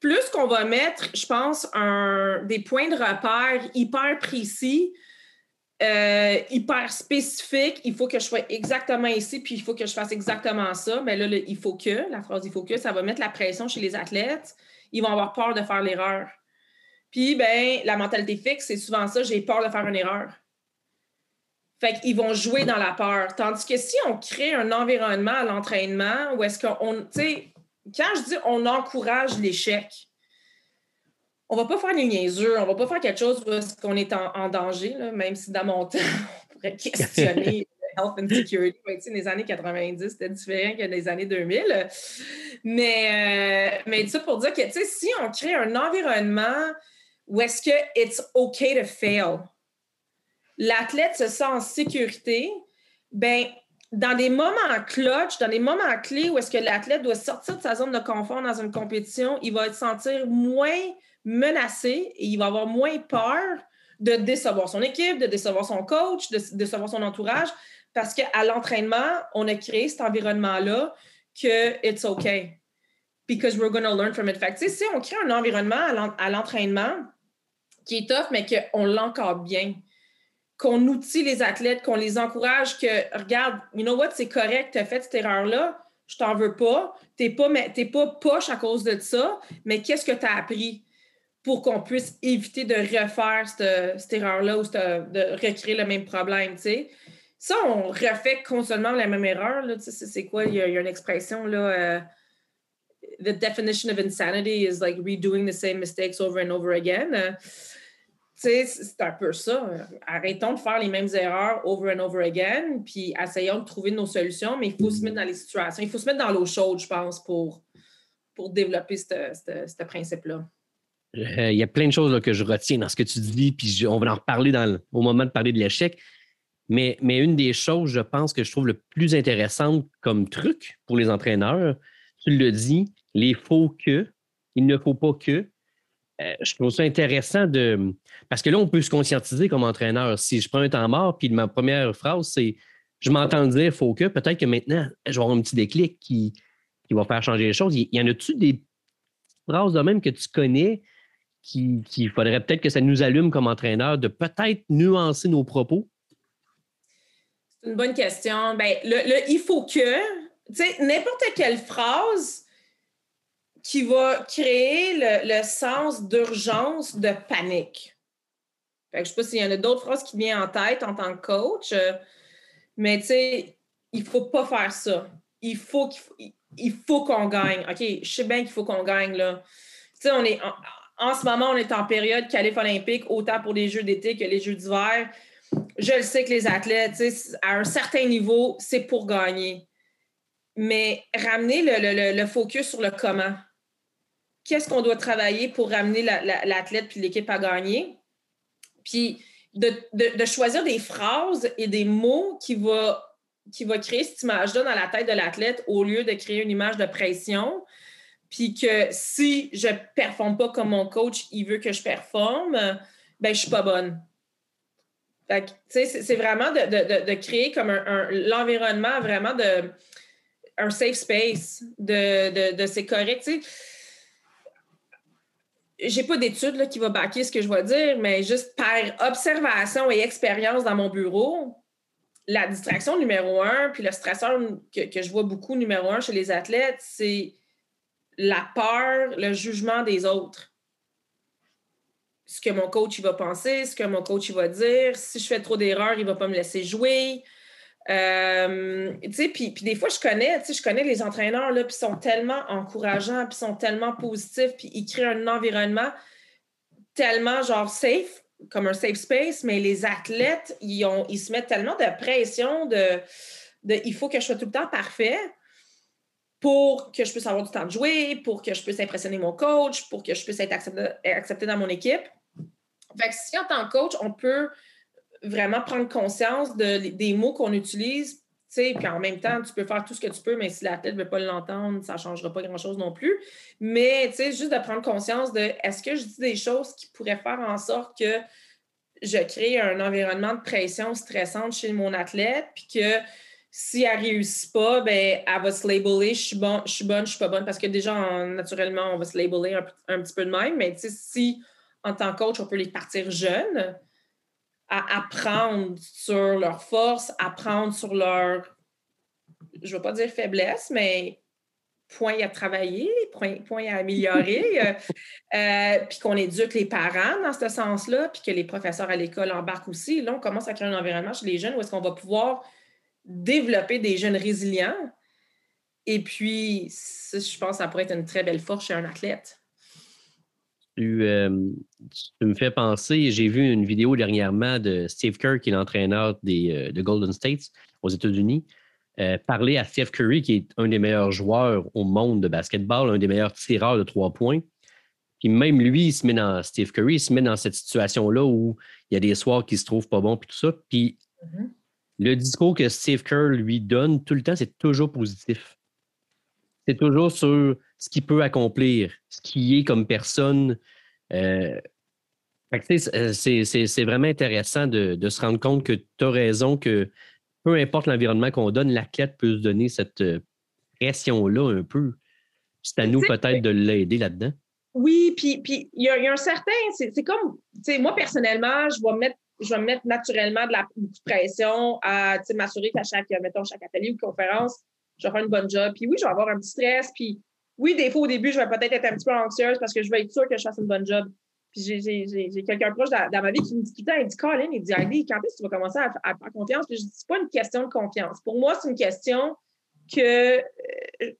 [SPEAKER 2] Plus qu'on va mettre, je pense, des points de repère hyper précis, euh, hyper spécifiques, il faut que je sois exactement ici, puis il faut que je fasse exactement ça. Mais là, il faut que, la phrase il faut que, ça va mettre la pression chez les athlètes. Ils vont avoir peur de faire l'erreur. Puis, ben, la mentalité fixe, c'est souvent ça, j'ai peur de faire une erreur. Fait qu'ils vont jouer dans la peur. Tandis que si on crée un environnement à l'entraînement où est-ce qu'on, tu sais, quand je dis on encourage l'échec, on va pas faire des niaiseux, on va pas faire quelque chose où est-ce qu'on est en, danger, même si dans mon [laughs] temps, on pourrait questionner [laughs] health and security. sais, les années 90, c'était différent que les années 2000. Mais, euh, mais ça pour dire que, tu sais, si on crée un environnement où est-ce que it's okay to fail, l'athlète se sent en sécurité, ben dans des moments clutch, dans des moments clés où est-ce que l'athlète doit sortir de sa zone de confort dans une compétition, il va se sentir moins menacé et il va avoir moins peur de décevoir son équipe, de décevoir son coach, de décevoir son entourage, parce qu'à l'entraînement, on a créé cet environnement-là que it's okay because we're going to learn from it. Fait que, si on crée un environnement à l'entraînement qui est tough, mais qu'on l'encadre bien, qu'on outille les athlètes, qu'on les encourage, que regarde, you know what, c'est correct, tu as fait cette erreur-là, je t'en veux pas, tu n'es pas, pas poche à cause de ça, mais qu'est-ce que tu as appris pour qu'on puisse éviter de refaire cette, erreur-là ou de recréer le même problème, tu sais? Ça, on refait constamment la même erreur, là, sais, c'est quoi? Il y, a, une expression, là... Euh, the definition of insanity is like redoing the same mistakes over and over again c'est un peu ça. Arrêtons de faire les mêmes erreurs over and over again, puis essayons de trouver nos solutions, mais il faut se mettre dans les situations. Il faut se mettre dans l'eau chaude, je pense, pour, pour développer ce principe-là.
[SPEAKER 1] Euh, il y a plein de choses que je retiens dans ce que tu dis, puis on va en reparler au moment de parler de l'échec. Mais, mais une des choses, je pense, que je trouve le plus intéressante comme truc pour les entraîneurs, tu le dis, les faux que, il ne faut pas que, euh, je trouve ça intéressant de. Parce que là, on peut se conscientiser comme entraîneur. Si je prends un temps mort, puis ma première phrase, c'est je m'entends dire faut que, peut-être que maintenant, je vais avoir un petit déclic qui, qui va faire changer les choses. Il y en a-tu des phrases de même que tu connais qui faudrait peut-être que ça nous allume comme entraîneur de peut-être nuancer nos propos?
[SPEAKER 2] C'est une bonne question. Ben, le il faut que, tu sais, n'importe quelle phrase qui va créer le, sens d'urgence, de panique. je ne sais pas s'il y en a d'autres phrases qui viennent en tête en tant que coach, euh, mais tu il ne faut pas faire ça. Il faut qu'il faut, qu'on gagne. OK, je sais bien qu'il faut qu'on gagne. En, ce moment, on est en période qualif olympique, autant pour les Jeux d'été que les Jeux d'hiver. Je le sais que les athlètes, à un certain niveau, c'est pour gagner. Mais ramener le, le, focus sur le comment qu'est-ce qu'on doit travailler pour ramener l'athlète puis l'équipe à gagner? Puis de, choisir des phrases et des mots qui vont qui va créer cette image-là dans la tête de l'athlète au lieu de créer une image de pression. Puis que si je ne performe pas comme mon coach, il veut que je performe, ben je ne suis pas bonne. c'est vraiment de, créer comme un, l'environnement vraiment de un safe space, de, de, c'est correct j'ai pas d'études qui va baquer ce que je vais dire, mais juste par observation et expérience dans mon bureau, la distraction numéro un, puis le stresseur que, je vois beaucoup numéro un chez les athlètes, c'est la peur, le jugement des autres. Ce que mon coach il va penser, ce que mon coach il va dire. Si je fais trop d'erreurs, il va pas me laisser jouer. Euh, puis, des fois, je connais, je connais les entraîneurs, là, puis sont tellement encourageants, puis sont tellement positifs, puis ils créent un environnement tellement, genre, safe comme un safe space, mais les athlètes, ils, ont, ils se mettent tellement de pression de, il faut que je sois tout le temps parfait pour que je puisse avoir du temps de jouer, pour que je puisse impressionner mon coach, pour que je puisse être accepté, dans mon équipe. Fait que si en tant que coach, on peut vraiment prendre conscience de, des mots qu'on utilise, puis en même temps, tu peux faire tout ce que tu peux, mais si la tête ne veut pas l'entendre, ça ne changera pas grand-chose non plus. Mais juste de prendre conscience de est-ce que je dis des choses qui pourraient faire en sorte que je crée un environnement de pression stressante chez mon athlète, puis que si elle ne réussit pas, ben, elle va se labeler je suis, bon, je suis bonne, je ne suis pas bonne, parce que déjà, naturellement, on va se labeler un, un petit peu de même. Mais si, en tant que coach, on peut les partir jeunes, à apprendre sur leurs forces, apprendre sur leurs, je ne vais pas dire faiblesse, mais points à travailler, points, à améliorer, [laughs] euh, euh, puis qu'on éduque les parents dans ce sens-là, puis que les professeurs à l'école embarquent aussi. Là, on commence à créer un environnement chez les jeunes où est-ce qu'on va pouvoir développer des jeunes résilients. Et puis, je pense que ça pourrait être une très belle force chez un athlète.
[SPEAKER 1] Euh, tu, me fais penser, j'ai vu une vidéo dernièrement de Steve Kerr, qui est l'entraîneur des, de Golden States aux États-Unis, euh, parler à Steve Curry, qui est un des meilleurs joueurs au monde de basketball, un des meilleurs tireurs de trois points. Puis même lui, il se met dans Steve Curry, il se met dans cette situation-là où il y a des soirs qui se trouvent pas bons, puis tout ça. Puis mm-hmm. le discours que Steve Kerr lui donne tout le temps, c'est toujours positif. C'est toujours sur ce qu'il peut accomplir, ce qui est comme personne. Euh, euh, c'est vraiment intéressant de, se rendre compte que tu as raison que peu importe l'environnement qu'on donne, l'athlète peut se donner cette euh, pression-là un peu. C'est à nous peut-être de l'aider là-dedans.
[SPEAKER 2] Oui, puis il y, a un certain, c'est comme, moi personnellement, je vais me mettre je vais mettre naturellement de la pression à m'assurer qu'à chaque, mettons, chaque atelier ou conférence, je vais faire une bonne job. Puis oui, je vais avoir un petit stress. Puis oui, des fois, au début, je vais peut-être être un petit peu anxieuse parce que je veux être sûre que je fasse une bonne job. Puis j'ai quelqu'un proche dans, ma vie qui me temps, il dit Colin, il dit Heidi, quand est-ce que tu vas commencer à, faire confiance? Puis je dis, c'est pas une question de confiance. Pour moi, c'est une question que euh,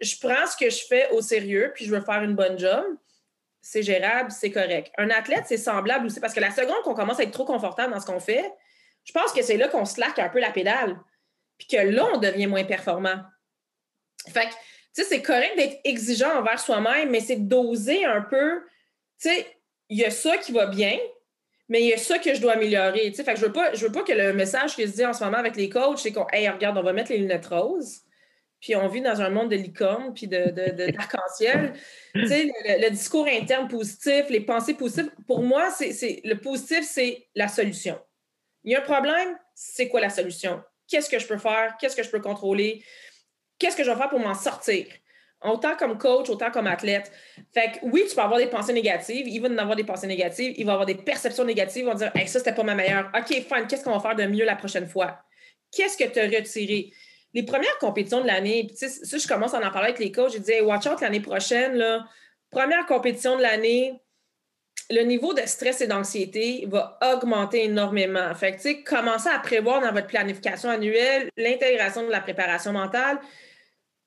[SPEAKER 2] je prends ce que je fais au sérieux, puis je veux faire une bonne job. C'est gérable, c'est correct. Un athlète, c'est semblable aussi, parce que la seconde qu'on commence à être trop confortable dans ce qu'on fait, je pense que c'est là qu'on slack un peu la pédale, puis que là, on devient moins performant. Fait que tu sais, c'est correct d'être exigeant envers soi-même, mais c'est d'oser un peu, tu sais, il y a ça qui va bien, mais il y a ça que je dois améliorer. Tu sais, fait que je veux pas, je veux pas que le message que je dis en ce moment avec les coachs, c'est qu'on, hey, regarde, on va mettre les lunettes roses, puis on vit dans un monde de licorne, puis de, d'arc-en-ciel. [laughs] tu sais, le, discours interne positif, les pensées positives, pour moi, c'est, le positif, c'est la solution. Il y a un problème, c'est quoi la solution? Qu'est-ce que je peux faire? Qu'est-ce que je peux contrôler? Qu'est-ce que je vais faire pour m'en sortir? Autant comme coach, autant comme athlète. Fait que oui, tu peux avoir des pensées négatives. Il va en avoir des pensées négatives. Il va avoir des perceptions négatives. Il va dire, hey, ça, c'était pas ma meilleure. OK, fine. Qu'est-ce qu'on va faire de mieux la prochaine fois? Qu'est-ce que tu as retiré? Les premières compétitions de l'année, ça, je commence à en parler avec les coachs. Je dis, watch out l'année prochaine, là. Première compétition de l'année, le niveau de stress et d'anxiété va augmenter énormément. Fait que, tu commencez à prévoir dans votre planification annuelle l'intégration de la préparation mentale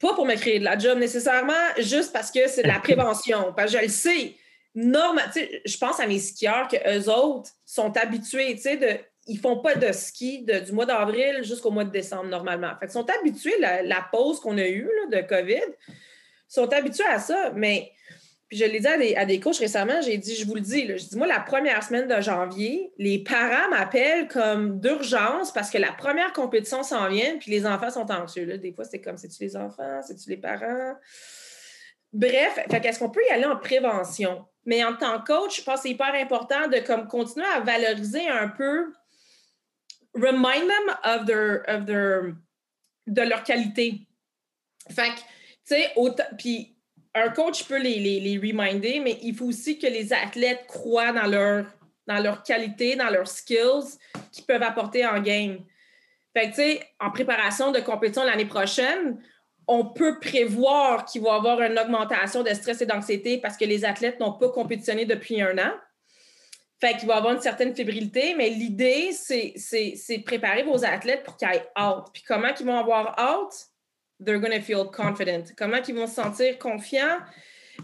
[SPEAKER 2] pas pour me créer de la job nécessairement, juste parce que c'est de la [laughs] prévention. Parce que je le sais. Je pense à mes skieurs que eux autres sont habitués, tu sais, de, ils font pas de ski du mois d'avril jusqu'au mois de décembre normalement. Fait ils sont habitués, la, la pause qu'on a eue de COVID, sont habitués à ça. Mais je l'ai dit à des, à des coachs récemment, j'ai dit, je vous le dis, je dis, moi, la première semaine de janvier, les parents m'appellent comme d'urgence parce que la première compétition s'en vient, puis les enfants sont anxieux. Là. Des fois, c'est comme, c'est-tu les enfants, c'est-tu les parents? Bref, est-ce qu'on peut y aller en prévention? Mais en tant que coach, je pense que c'est hyper important de continuer à valoriser un peu, remind them of their, of their, de leur qualité. Fait que, tu sais, puis un coach peut les, les, les, reminder, mais il faut aussi que les athlètes croient dans leur, dans qualité, dans leurs skills qu'ils peuvent apporter en game. Tu sais, en préparation de compétition l'année prochaine, on peut prévoir qu'il va y avoir une augmentation de stress et d'anxiété parce que les athlètes n'ont pas compétitionné depuis un an. Fait qu'il va y avoir une certaine fébrilité, mais l'idée, c'est de préparer vos athlètes pour qu'ils aient hâte. Puis comment ils vont avoir hâte? They're going to feel confident. Comment ils vont se sentir confiants?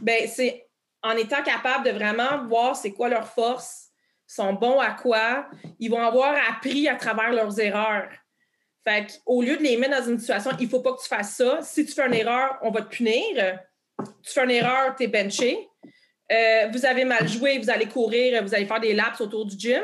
[SPEAKER 2] Ben, c'est en étant capable de vraiment voir c'est quoi leur force, sont bons à quoi, ils vont avoir appris à travers leurs erreurs. Fait au lieu de les mettre dans une situation, il faut pas que tu fasses ça. Si tu fais une erreur, on va te punir. Tu fais une erreur, tu es benché. Euh, vous avez mal joué, vous allez courir, vous allez faire des laps autour du gym.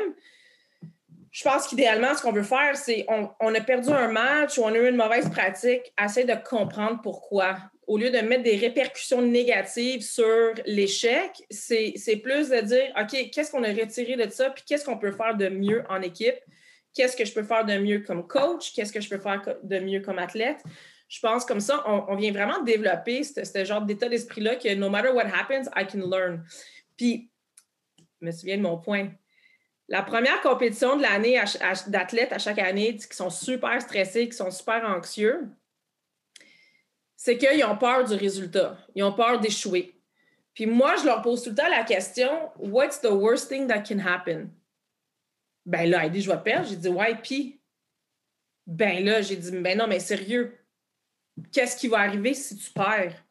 [SPEAKER 2] Je pense qu'idéalement, ce qu'on veut faire, c'est on, a perdu un match ou on a eu une mauvaise pratique, essayer de comprendre pourquoi. Au lieu de mettre des répercussions négatives sur l'échec, c'est plus de dire OK, qu'est-ce qu'on a retiré de ça, puis qu'est-ce qu'on peut faire de mieux en équipe? Qu'est-ce que je peux faire de mieux comme coach? Qu'est-ce que je peux faire de mieux comme athlète? je pense comme ça, on, vient vraiment développer ce, genre d'état d'esprit-là que no matter what happens, I can learn. Puis, je me souviens de mon point. La première compétition de l'année d'athlètes à chaque année qui sont super stressés, qui sont super anxieux, c'est qu'ils ont peur du résultat. Ils ont peur d'échouer. Puis moi, je leur pose tout le temps la question What's the worst thing that can happen? Ben là, elle dit Je vais perdre. J'ai dit Ouais, puis. Ben là, j'ai dit Ben non, mais sérieux, qu'est-ce qui va arriver si tu perds?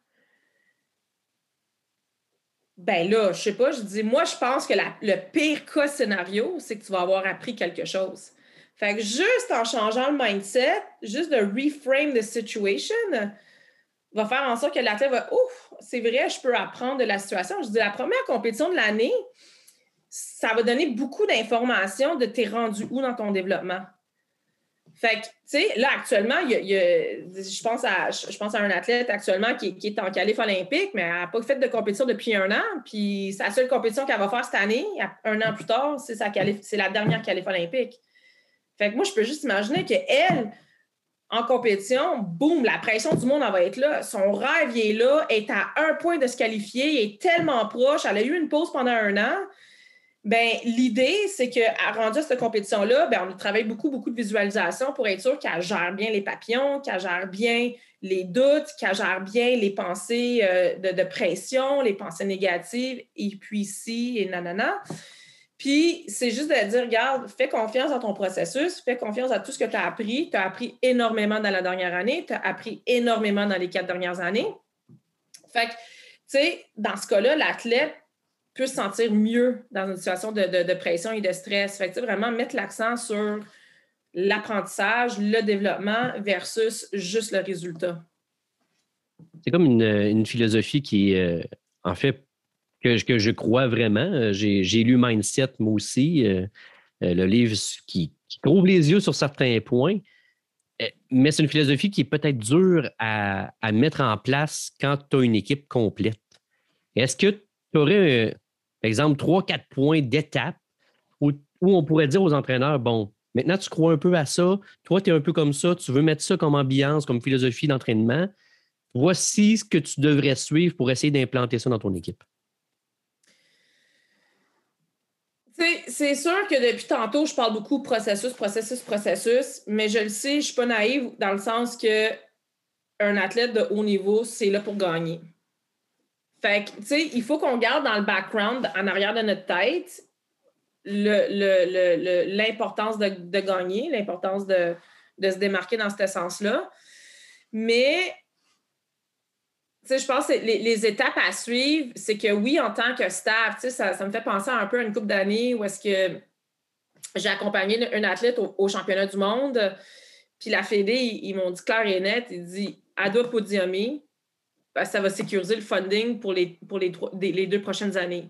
[SPEAKER 2] Ben là, je sais pas, je dis, moi, je pense que le pire cas scénario, c'est que tu vas avoir appris quelque chose. Fait que juste en changeant le mindset, juste de reframe the situation, va faire en sorte que l'athlète va, ouf, c'est vrai, je peux apprendre de la situation. Je dis, la première compétition de l'année, ça va donner beaucoup d'informations de t'es rendu où dans ton développement. Fait que, tu sais, là, actuellement, y a, je, pense à, je pense à un athlète actuellement qui, est en qualif olympique, mais elle n'a pas fait de compétition depuis un an. Puis sa seule compétition qu'elle va faire cette année, un an plus tard, c'est, sa c'est la dernière qualif olympique. Fait que moi, je peux juste imaginer qu'elle, en compétition, boum, la pression du monde, va être là. Son rêve, il est là, est à un point de se qualifier, il est tellement proche. Elle a eu une pause pendant un an. Ben, l'idée, c'est qu'à rendu à cette compétition-là, ben, on travaille beaucoup, beaucoup de visualisation pour être sûr qu'elle gère bien les papillons, qu'elle gère bien les doutes, qu'elle gère bien les pensées euh, de, pression, les pensées négatives, et puis ici, et nanana. Puis, c'est juste de dire, regarde, fais confiance dans ton processus, fais confiance à tout ce que tu as appris. Tu as appris énormément dans la dernière année, tu as appris énormément dans les quatre dernières années. Fait que, tu sais, dans ce cas-là, l'athlète, peut se sentir mieux dans une situation de, pression et de stress. Fait que, vraiment mettre l'accent sur l'apprentissage, le développement versus juste le résultat.
[SPEAKER 1] C'est comme une, philosophie qui euh, en fait, que, que, je crois vraiment. J'ai lu Mindset, moi aussi, euh, euh, le livre qui, qui, ouvre les yeux sur certains points. Mais c'est une philosophie qui est peut-être dure à, à, mettre en place quand tu as une équipe complète. Est-ce que tu aurais exemple, trois, quatre points d'étape où, on pourrait dire aux entraîneurs, bon, maintenant tu crois un peu à ça, toi tu es un peu comme ça, tu veux mettre ça comme ambiance, comme philosophie d'entraînement, voici ce que tu devrais suivre pour essayer d'implanter ça dans ton équipe.
[SPEAKER 2] C'est sûr que depuis tantôt, je parle beaucoup processus, processus, processus, mais je le sais, je ne suis pas naïve dans le sens que un athlète de haut niveau, c'est là pour gagner. Fait que, il faut qu'on garde dans le background, en arrière de notre tête, l'importance de, gagner, l'importance de, se démarquer dans ce sens-là. Mais, tu sais, je pense que les, étapes à suivre, c'est que oui, en tant que staff, tu sais, ça, me fait penser un peu à une couple d'années où est-ce que j'ai accompagné une athlète au, championnat du monde, puis la Fédé, ils, m'ont dit clair et net, ils disent, elle doit podiumer, ça va sécuriser le funding pour les, pour les, les deux prochaines années.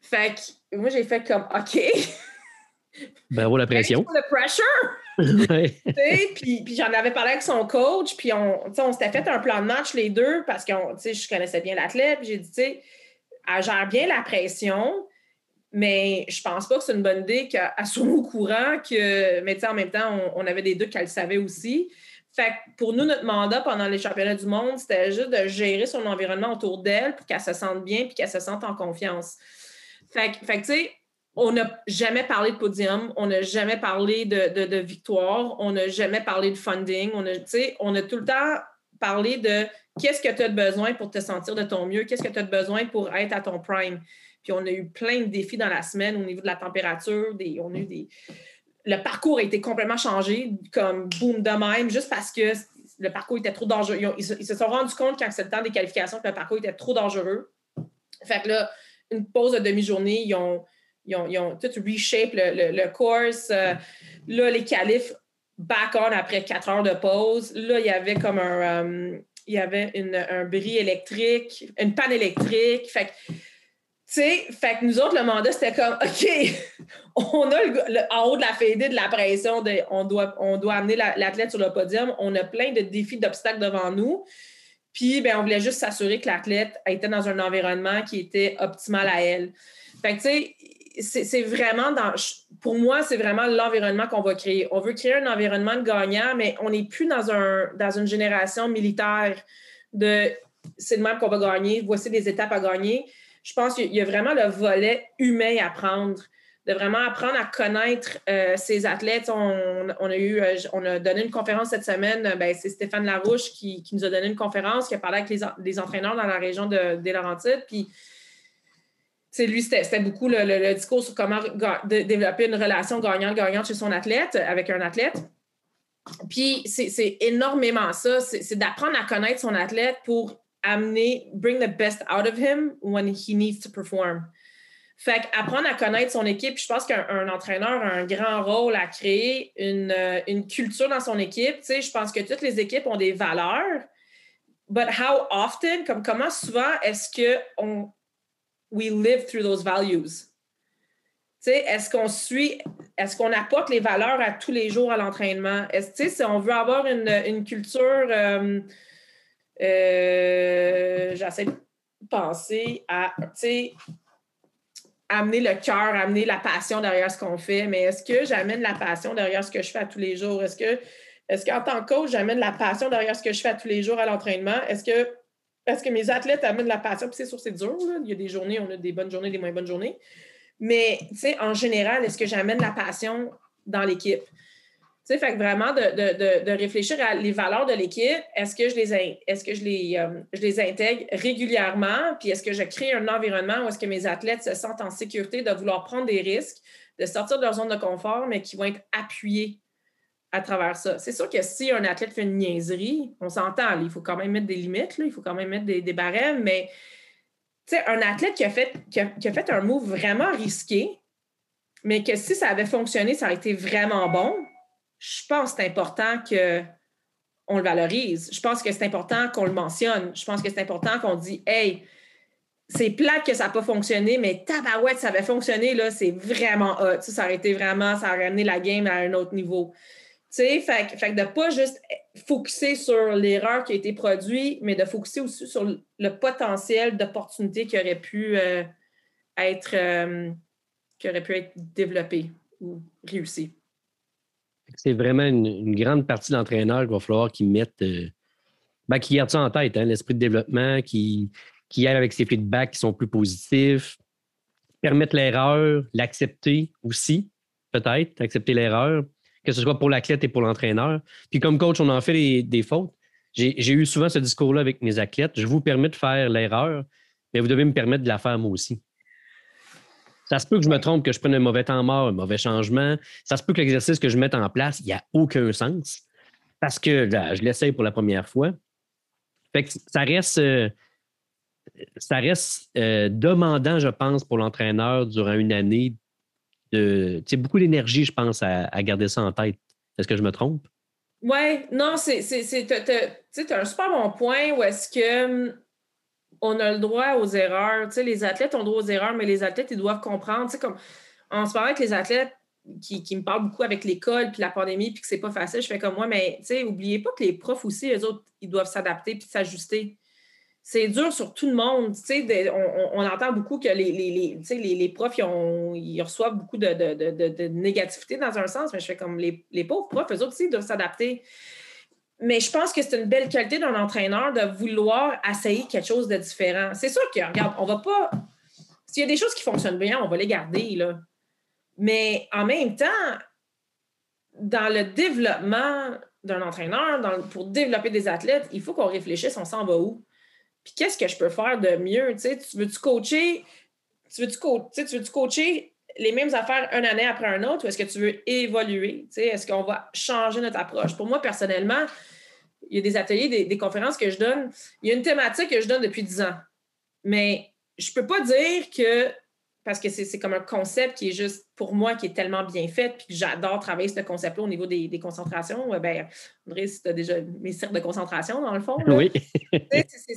[SPEAKER 2] Fait que moi, j'ai fait comme OK. [laughs]
[SPEAKER 1] Bravo la pression.
[SPEAKER 2] The pressure. [laughs] [laughs] puis, puis j'en avais parlé avec son coach, puis on, on s'était fait un plan de match les deux parce que je connaissais bien l'athlète. Puis j'ai dit, tu sais, elle gère bien la pression, mais je pense pas que c'est une bonne idée qu'elle soit au courant que, mais en même temps, on, on avait des doutes qu'elle le savait aussi. Fait pour nous, notre mandat pendant les championnats du monde, c'était juste de gérer son environnement autour d'elle pour qu'elle se sente bien puis qu'elle se sente en confiance. Fait, fait tu sais, on n'a jamais parlé de podium, on n'a jamais parlé de, victoire, on n'a jamais parlé de funding, on a, on a tout le temps parlé de qu'est-ce que tu as besoin pour te sentir de ton mieux, qu'est-ce que tu as besoin pour être à ton prime. Puis on a eu plein de défis dans la semaine au niveau de la température, on a eu des, le parcours a été complètement changé, comme boom de même, juste parce que le parcours était trop dangereux. Ils, se sont rendus compte quand c'est le temps des qualifications que le parcours était trop dangereux. Fait que là, une pause de demi-journée, ils ont, ils ont, ils ont tout reshape le, le, course. Euh, là, les qualifs back on après quatre heures de pause. Là, il y avait comme un, euh, il y avait une, un bris électrique, une panne électrique. Fait que, tu sais, fait que nous autres, le mandat, c'était comme, [laughs] OK, on a le, en haut de la fédé de la pression, de, on, doit, on doit amener l'athlète sur le podium. On a plein de défis, d'obstacles devant nous. Puis, ben, on voulait juste s'assurer que l'athlète était dans un environnement qui était optimal à elle. Fait que, tu sais, c'est vraiment dans. Pour moi, c'est vraiment l'environnement qu'on va créer. On veut créer un environnement de gagnant, mais on n'est plus dans, un, dans une génération militaire de c'est de même qu'on va gagner, voici des étapes à gagner. Je pense qu'il y a vraiment le volet humain à prendre de vraiment apprendre à connaître euh, ces athlètes. On, a eu, euh, on a donné une conférence cette semaine. Ben, c'est Stéphane Larouche qui, nous a donné une conférence, qui a parlé avec les, entraîneurs dans la région de, des Laurentides. Puis, lui, c'était beaucoup le, discours sur comment développer une relation gagnante-gagnante chez son athlète, avec un athlète. Puis, c'est énormément ça. C'est d'apprendre à connaître son athlète pour amener, bring the best out of him when he needs to perform. Fait apprendre à connaître son équipe, je pense qu'un entraîneur a un grand rôle à créer une, euh, une culture dans son équipe. Tu sais, je pense que toutes les équipes ont des valeurs, but how often, comme comment souvent est-ce que on we live through those values? Tu sais, est-ce qu'on suit, est-ce qu'on apporte les valeurs à tous les jours à l'entraînement? Est-ce tu sais, si on veut avoir une, une culture, euh, euh, j'essaie de penser à, amener le cœur, amener la passion derrière ce qu'on fait, mais est-ce que j'amène la passion derrière ce que je fais tous les jours? Est-ce que est-ce qu'en tant que coach, j'amène la passion derrière ce que je fais tous les jours à l'entraînement? Est-ce que, que mes athlètes amènent la passion? Puis c'est sûr, c'est dur. Il y a des journées, on a des bonnes journées, des moins bonnes journées. Mais, en général, est-ce que j'amène la passion dans l'équipe? Sais, fait que vraiment de, réfléchir à les valeurs de l'équipe, est-ce que je les est-ce que je les, euh, je les intègre régulièrement, puis est-ce que je crée un environnement où est-ce que mes athlètes se sentent en sécurité de vouloir prendre des risques, de sortir de leur zone de confort, mais qui vont être appuyés à travers ça? C'est sûr que si un athlète fait une niaiserie, on s'entend, il faut quand même mettre des limites, il faut quand même mettre des, des barèmes, mais un athlète qui a, fait, qui a fait un move vraiment risqué, mais que si ça avait fonctionné, ça aurait été vraiment bon, je pense que c'est important qu'on le valorise. Je pense que c'est important qu'on le mentionne. Je pense que c'est important qu'on dit Hey, c'est plate que ça n'a pas fonctionné, mais tabarouette, ça avait fonctionné, là, c'est vraiment hot. Ça, aurait été vraiment, ça aurait amené la game à un autre niveau. Tu sais, fait, fait de ne pas juste focuser sur l'erreur qui a été produite, mais de focuser aussi sur le potentiel d'opportunité qui aurait pu euh, être euh, qui aurait pu être ou réussi.
[SPEAKER 1] C'est vraiment une, grande partie de l'entraîneur qu'il va falloir qu'il mette, euh, ben, qu'il garde ça en tête, hein, l'esprit de développement, qui, qui aille avec ses feedbacks qui sont plus positifs, permettre l'erreur, l'accepter aussi, peut-être, accepter l'erreur, que ce soit pour l'athlète et pour l'entraîneur. Puis comme coach, on en fait des fautes. J'ai eu souvent ce discours-là avec mes athlètes. Je vous permets de faire l'erreur, mais vous devez me permettre de la faire moi aussi. Ça se peut que je me trompe, que je prenne un mauvais temps mort, un mauvais changement. Ça se peut que l'exercice que je mette en place, il n'y a aucun sens parce que je l'essaye pour la première fois. Fait que ça reste, euh, ça reste euh, demandant, je pense, pour l'entraîneur durant une année. De, beaucoup d'énergie, je pense, à, garder ça en tête. Est-ce que je me trompe?
[SPEAKER 2] Oui, non, c'est un super bon point où est-ce que on a le droit aux erreurs. les athlètes ont droit aux erreurs, mais les athlètes, ils doivent comprendre. comme en ce moment, avec les athlètes qui, me parlent beaucoup avec l'école, puis la pandémie, puis que c'est pas facile, je fais comme moi, mais tu sais, oubliez pas que les profs aussi, eux autres, ils doivent s'adapter puis s'ajuster. C'est dur sur tout le monde. on, entend beaucoup que les, les, profs, reçoivent beaucoup de, négativité dans un sens, mais je fais comme les, pauvres profs, eux autres aussi, ils doivent s'adapter. Mais je pense que c'est une belle qualité d'un entraîneur de vouloir essayer quelque chose de différent. C'est sûr que, regarde, on va pas. S'il y a des choses qui fonctionnent bien, on va les garder, là. Mais en même temps, dans le développement d'un entraîneur, pour développer des athlètes, il faut qu'on réfléchisse, on s'en va où? Puis qu'est-ce que je peux faire de mieux? Tu veux-tu coacher? Tu veux-tu, tu veux coacher les mêmes affaires une année après un autre ou est-ce que tu veux évoluer? Est-ce qu'on va changer notre approche? Pour moi, personnellement, il y a des ateliers, des, conférences que je donne. Il y a une thématique que je donne depuis 10 ans. Mais je ne peux pas dire que parce que c'est comme un concept qui est juste, pour moi, qui est tellement bien fait, puis que j'adore travailler ce concept-là au niveau des, concentrations. Ben, André, tu as déjà mes cercles de concentration, dans le fond.
[SPEAKER 1] Oui.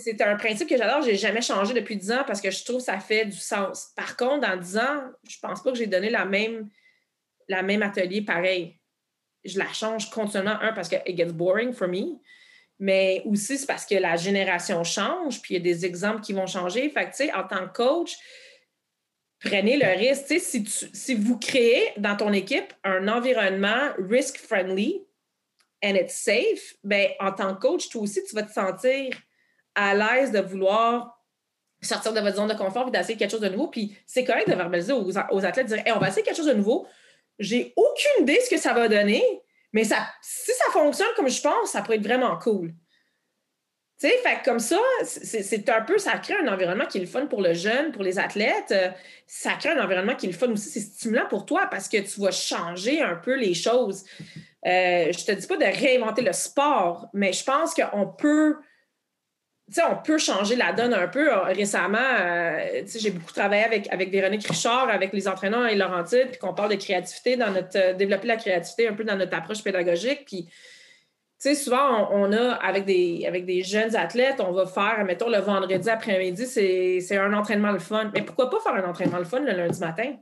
[SPEAKER 2] c'est un principe que j'adore. Je n'ai jamais changé depuis 10 ans parce que je trouve que ça fait du sens. Par contre, dans 10 ans, je pense pas que j'ai donné la même, la même atelier pareil. Je la change continuellement, un, parce que it gets boring for me, mais aussi c'est parce que la génération change, puis il y a des exemples qui vont changer. Fait que, tu sais, en tant que coach, prenez le risque. Si, si vous créez dans ton équipe un environnement risk-friendly and it's safe, ben, en tant que coach, toi aussi, tu vas te sentir à l'aise de vouloir sortir de votre zone de confort et d'essayer quelque chose de nouveau. Puis c'est correct de verbaliser aux, aux athlètes, de dire on va essayer quelque chose de nouveau. J'ai aucune idée ce que ça va donner, mais ça, si ça fonctionne comme je pense, ça pourrait être vraiment cool. Tu sais, fait comme ça, c'est un peu, ça crée un environnement qui est le fun pour le jeune, pour les athlètes. Euh, ça crée un environnement qui est le fun aussi, c'est stimulant pour toi parce que tu vas changer un peu les choses. Euh, je te dis pas de réinventer le sport, mais je pense qu'on peut, on peut changer la donne un peu. Récemment, euh, tu sais, j'ai beaucoup travaillé avec, avec Véronique Richard, avec les entraîneurs et Laurentide, puis qu'on parle de créativité dans notre, développer la créativité un peu dans notre approche pédagogique, puis sais, souvent, on, a, avec des, avec des jeunes athlètes, on va faire, mettons, le vendredi après-midi, c'est un entraînement le fun. Mais pourquoi pas faire un entraînement le fun le lundi matin?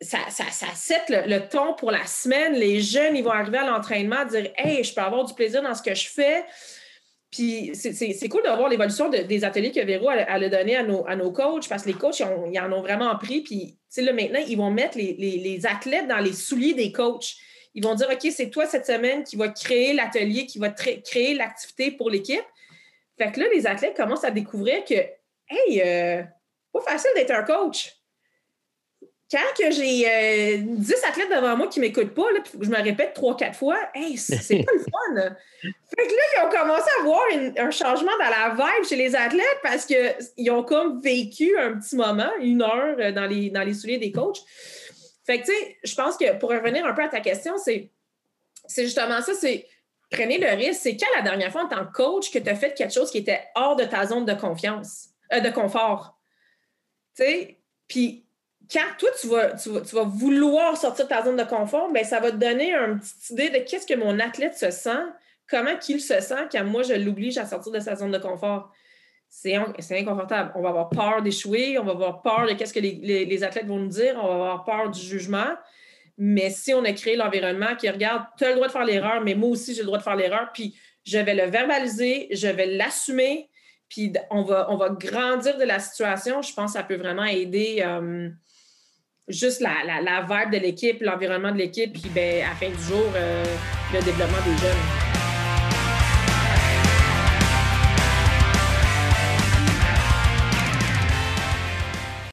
[SPEAKER 2] Ça, ça, ça set le, ton pour la semaine. Les jeunes, ils vont arriver à l'entraînement, dire Hey, je peux avoir du plaisir dans ce que je fais. Puis c'est cool de voir l'évolution des ateliers que Véro a, a donné à nos, à nos coachs parce que les coachs, ils, en ont vraiment pris. Puis là, maintenant, ils vont mettre les, les athlètes dans les souliers des coachs. Ils vont dire, OK, c'est toi cette semaine qui va créer l'atelier, qui va créer l'activité pour l'équipe. Fait que là, les athlètes commencent à découvrir que, hey, euh, pas facile d'être un coach. Quand que j'ai 10 euh, athlètes devant moi qui ne m'écoutent pas, là, je me répète trois, quatre fois, hey, c'est pas le [laughs] fun. Fait que là, ils ont commencé à voir un changement dans la vibe chez les athlètes parce qu'ils ont comme vécu un petit moment, une heure euh, dans les, dans les souliers des coachs. Fait que, tu sais, je pense que pour revenir un peu à ta question, c'est justement ça, c'est prenez le risque. C'est quand la dernière fois en tant que coach que tu as fait quelque chose qui était hors de ta zone de confiance, euh, de confort. Tu sais, puis quand toi, tu vas, tu vas, vouloir sortir de ta zone de confort, bien, ça va te donner une petite idée de qu'est-ce que mon athlète se sent, comment qu'il se sent quand moi, je l'oblige à sortir de sa zone de confort c'est inconfortable. On va avoir peur d'échouer, on va avoir peur de ce que les, athlètes vont nous dire, on va avoir peur du jugement. Mais si on a créé l'environnement qui regarde, tu as le droit de faire l'erreur, mais moi aussi, j'ai le droit de faire l'erreur, puis je vais le verbaliser, je vais l'assumer, puis on va, on va grandir de la situation. Je pense que ça peut vraiment aider euh, juste la, la, vibe de l'équipe, l'environnement de l'équipe, puis ben, à la fin du jour, euh, le développement des jeunes.